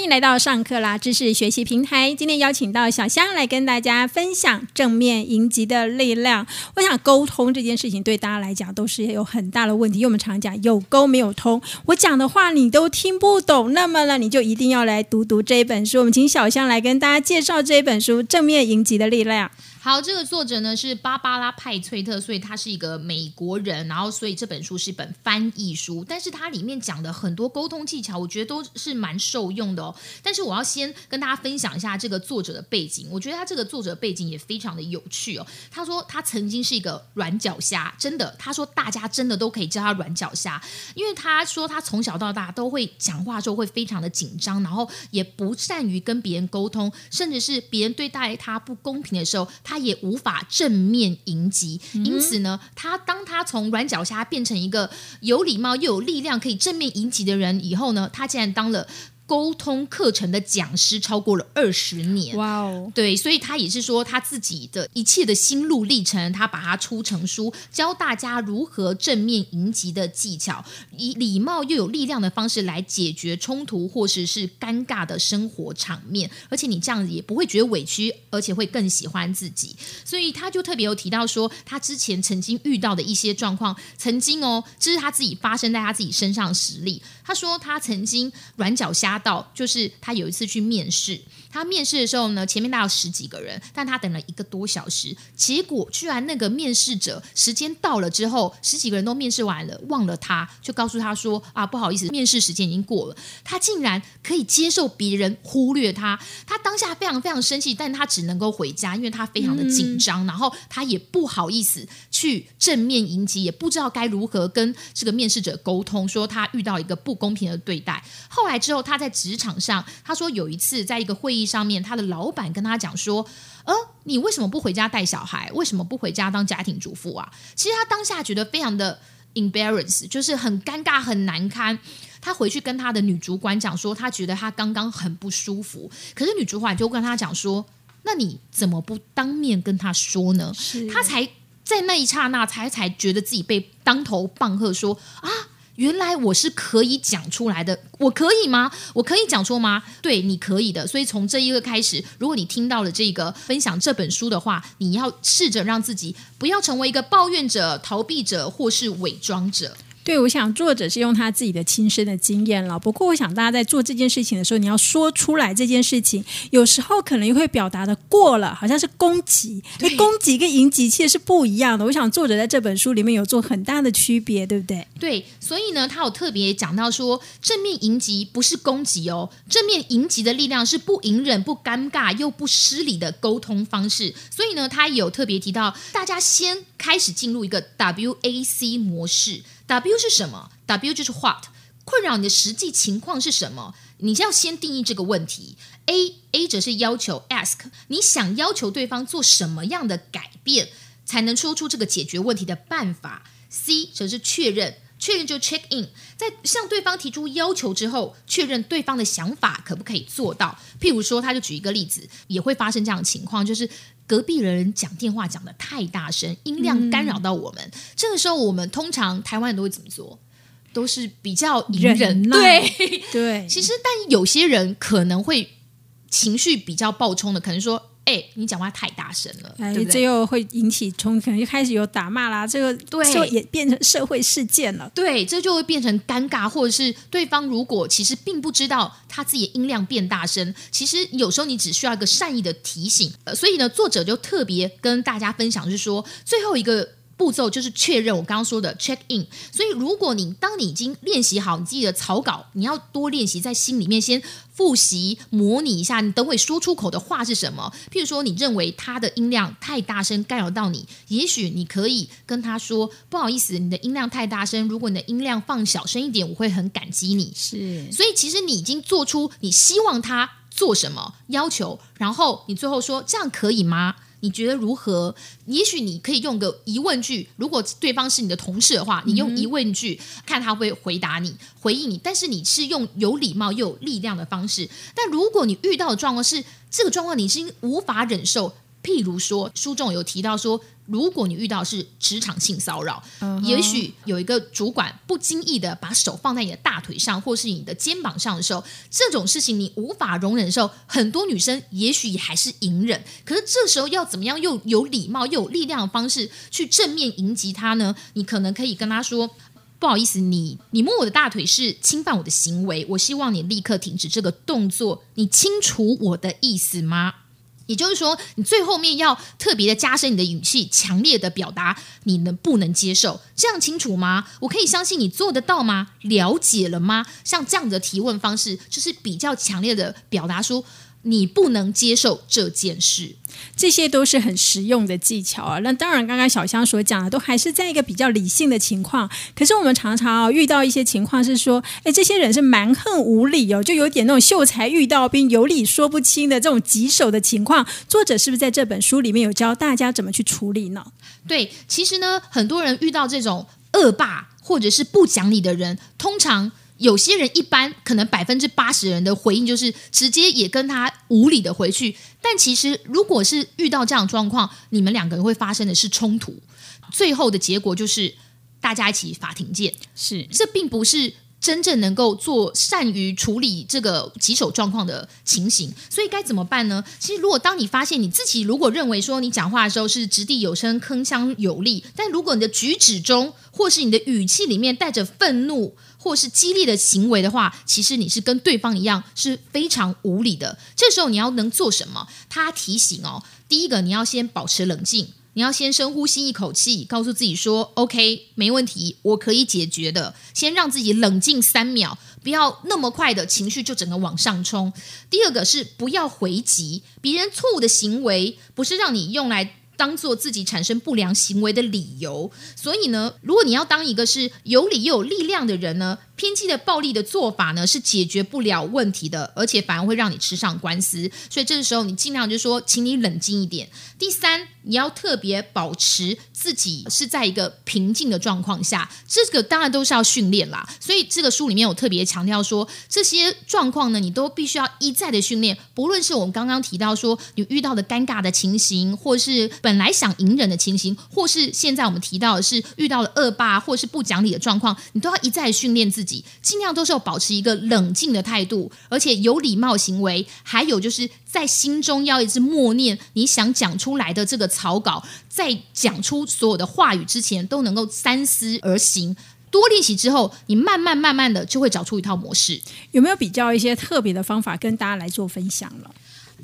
欢迎来到上课啦知识学习平台。今天邀请到小香来跟大家分享正面迎击的力量。我想沟通这件事情对大家来讲都是有很大的问题，因为我们常讲有沟没有通，我讲的话你都听不懂，那么呢你就一定要来读读这一本书。我们请小香来跟大家介绍这一本书《正面迎击的力量》。好，这个作者呢是芭芭拉派翠特，所以他是一个美国人，然后所以这本书是一本翻译书，但是它里面讲的很多沟通技巧，我觉得都是蛮受用的哦。但是我要先跟大家分享一下这个作者的背景，我觉得他这个作者背景也非常的有趣哦。他说他曾经是一个软脚虾，真的，他说大家真的都可以叫他软脚虾，因为他说他从小到大都会讲话时候会非常的紧张，然后也不善于跟别人沟通，甚至是别人对待他不公平的时候。他也无法正面迎击，因此呢，他当他从软脚虾变成一个有礼貌又有力量可以正面迎击的人以后呢，他竟然当了。沟通课程的讲师超过了二十年，哇哦！对，所以他也是说他自己的一切的心路历程，他把它出成书，教大家如何正面迎击的技巧，以礼貌又有力量的方式来解决冲突或是是尴尬的生活场面，而且你这样子也不会觉得委屈，而且会更喜欢自己。所以他就特别有提到说，他之前曾经遇到的一些状况，曾经哦，这是他自己发生在他自己身上实例。他说他曾经软脚虾。到就是他有一次去面试，他面试的时候呢，前面大概十几个人，但他等了一个多小时，结果居然那个面试者时间到了之后，十几个人都面试完了，忘了他，就告诉他说啊，不好意思，面试时间已经过了。他竟然可以接受别人忽略他，他当下非常非常生气，但他只能够回家，因为他非常的紧张，然后他也不好意思去正面迎击，也不知道该如何跟这个面试者沟通，说他遇到一个不公平的对待。后来之后，他在职场上，他说有一次在一个会议上面，他的老板跟他讲说：“呃，你为什么不回家带小孩？为什么不回家当家庭主妇啊？”其实他当下觉得非常的 embarrass，就是很尴尬、很难堪。他回去跟他的女主管讲说，他觉得他刚刚很不舒服。可是女主管就跟他讲说：“那你怎么不当面跟他说呢？”他才在那一刹那才才觉得自己被当头棒喝，说：“啊。”原来我是可以讲出来的，我可以吗？我可以讲出吗？对，你可以的。所以从这一个开始，如果你听到了这个分享这本书的话，你要试着让自己不要成为一个抱怨者、逃避者或是伪装者。对，我想作者是用他自己的亲身的经验了。不过，我想大家在做这件事情的时候，你要说出来这件事情，有时候可能又会表达的过了，好像是攻击。那攻击跟迎击其实是不一样的。我想作者在这本书里面有做很大的区别，对不对？对，所以呢，他有特别讲到说，正面迎击不是攻击哦，正面迎击的力量是不隐忍、不尴尬又不失礼的沟通方式。所以呢，他有特别提到，大家先开始进入一个 WAC 模式。W 是什么？W 就是 What，困扰你的实际情况是什么？你要先定义这个问题。A A 则是要求，Ask 你想要求对方做什么样的改变，才能说出这个解决问题的办法。C 则是确认，确认就 Check in，在向对方提出要求之后，确认对方的想法可不可以做到。譬如说，他就举一个例子，也会发生这样的情况，就是。隔壁的人讲电话讲的太大声，音量干扰到我们。这个时候，我们通常台湾人都会怎么做？都是比较隐忍。对对，其实，但有些人可能会情绪比较暴冲的，可能说。哎，你讲话太大声了，对这又会引起冲，可能就开始有打骂啦。这个对，就也变成社会事件了。对，这就会变成尴尬，或者是对方如果其实并不知道他自己的音量变大声，其实有时候你只需要一个善意的提醒。呃，所以呢，作者就特别跟大家分享，是说最后一个。步骤就是确认我刚刚说的 check in，所以如果你当你已经练习好你自己的草稿，你要多练习在心里面先复习模拟一下，你等会说出口的话是什么。譬如说，你认为他的音量太大声干扰到你，也许你可以跟他说：“不好意思，你的音量太大声，如果你的音量放小声一点，我会很感激你。”是，所以其实你已经做出你希望他做什么要求，然后你最后说：“这样可以吗？”你觉得如何？也许你可以用个疑问句。如果对方是你的同事的话，你用疑问句看他会回答你、回应你。但是你是用有礼貌又有力量的方式。但如果你遇到的状况是这个状况，你是无法忍受，譬如说，书中有提到说，如果你遇到是职场性骚扰，也许有一个主管不经意的把手放在你的大腿上，或是你的肩膀上的时候，这种事情你无法容忍的时候，很多女生也许还是隐忍。可是这时候要怎么样又有礼貌又有力量的方式去正面迎击他呢？你可能可以跟他说：“不好意思，你你摸我的大腿是侵犯我的行为，我希望你立刻停止这个动作。你清楚我的意思吗？”也就是说，你最后面要特别的加深你的语气，强烈的表达你能不能接受，这样清楚吗？我可以相信你做得到吗？了解了吗？像这样的提问方式，就是比较强烈的表达出。你不能接受这件事，这些都是很实用的技巧啊。那当然，刚刚小香所讲的都还是在一个比较理性的情况。可是我们常常啊遇到一些情况是说，哎，这些人是蛮横无理哦，就有点那种秀才遇到兵，有理说不清的这种棘手的情况。作者是不是在这本书里面有教大家怎么去处理呢？对，其实呢，很多人遇到这种恶霸或者是不讲理的人，通常。有些人一般可能百分之八十人的回应就是直接也跟他无理的回去，但其实如果是遇到这样状况，你们两个人会发生的是冲突，最后的结果就是大家一起法庭见。是，这并不是真正能够做善于处理这个棘手状况的情形。所以该怎么办呢？其实如果当你发现你自己如果认为说你讲话的时候是掷地有声、铿锵有力，但如果你的举止中或是你的语气里面带着愤怒。或是激烈的行为的话，其实你是跟对方一样是非常无理的。这时候你要能做什么？他提醒哦，第一个你要先保持冷静，你要先深呼吸一口气，告诉自己说：“OK，没问题，我可以解决的。”先让自己冷静三秒，不要那么快的情绪就整个往上冲。第二个是不要回击别人错误的行为，不是让你用来。当做自己产生不良行为的理由，所以呢，如果你要当一个是有理又有力量的人呢，偏激的暴力的做法呢是解决不了问题的，而且反而会让你吃上官司。所以这个时候你尽量就说，请你冷静一点。第三，你要特别保持自己是在一个平静的状况下，这个当然都是要训练啦。所以这个书里面有特别强调说，这些状况呢，你都必须要一再的训练。不论是我们刚刚提到说你遇到的尴尬的情形，或是本来想隐忍的情形，或是现在我们提到的是遇到了恶霸或是不讲理的状况，你都要一再训练自己，尽量都是要保持一个冷静的态度，而且有礼貌行为，还有就是在心中要一直默念你想讲出来的这个草稿，在讲出所有的话语之前，都能够三思而行。多练习之后，你慢慢慢慢的就会找出一套模式。有没有比较一些特别的方法跟大家来做分享了？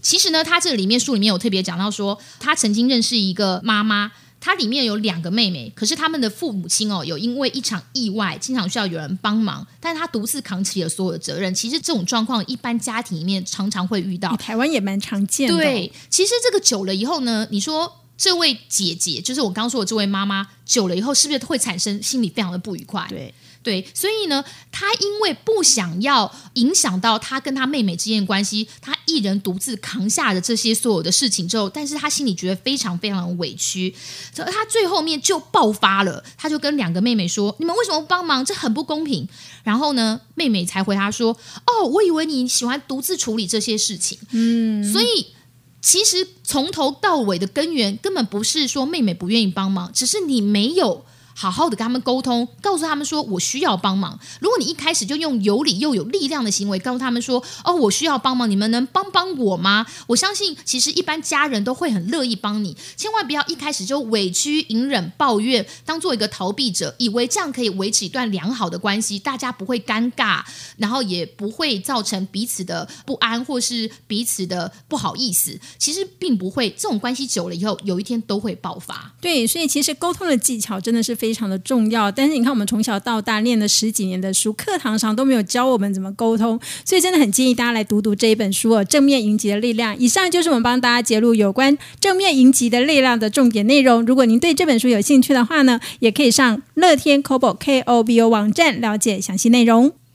其实呢，他这里面书里面有特别讲到说，他曾经认识一个妈妈，她里面有两个妹妹，可是他们的父母亲哦，有因为一场意外，经常需要有人帮忙，但是他独自扛起了所有的责任。其实这种状况，一般家庭里面常常会遇到，台湾也蛮常见的。对，其实这个久了以后呢，你说这位姐姐，就是我刚刚说的这位妈妈，久了以后是不是会产生心里非常的不愉快？对。对，所以呢，他因为不想要影响到他跟他妹妹之间的关系，他一人独自扛下了这些所有的事情之后，但是他心里觉得非常非常的委屈，所以他最后面就爆发了，他就跟两个妹妹说：“你们为什么不帮忙？这很不公平。”然后呢，妹妹才回他说：“哦，我以为你喜欢独自处理这些事情。”嗯，所以其实从头到尾的根源根本不是说妹妹不愿意帮忙，只是你没有。好好的跟他们沟通，告诉他们说我需要帮忙。如果你一开始就用有理又有力量的行为告诉他们说，哦，我需要帮忙，你们能帮帮我吗？我相信其实一般家人都会很乐意帮你。千万不要一开始就委屈、隐忍、抱怨，当做一个逃避者，以为这样可以维持一段良好的关系，大家不会尴尬，然后也不会造成彼此的不安或是彼此的不好意思。其实并不会，这种关系久了以后，有一天都会爆发。对，所以其实沟通的技巧真的是非。非常的重要，但是你看，我们从小到大念了十几年的书，课堂上都没有教我们怎么沟通，所以真的很建议大家来读读这一本书哦，《正面迎击的力量》。以上就是我们帮大家揭露有关正面迎击的力量的重点内容。如果您对这本书有兴趣的话呢，也可以上乐天 Kobo K O B O 网站了解详细内容。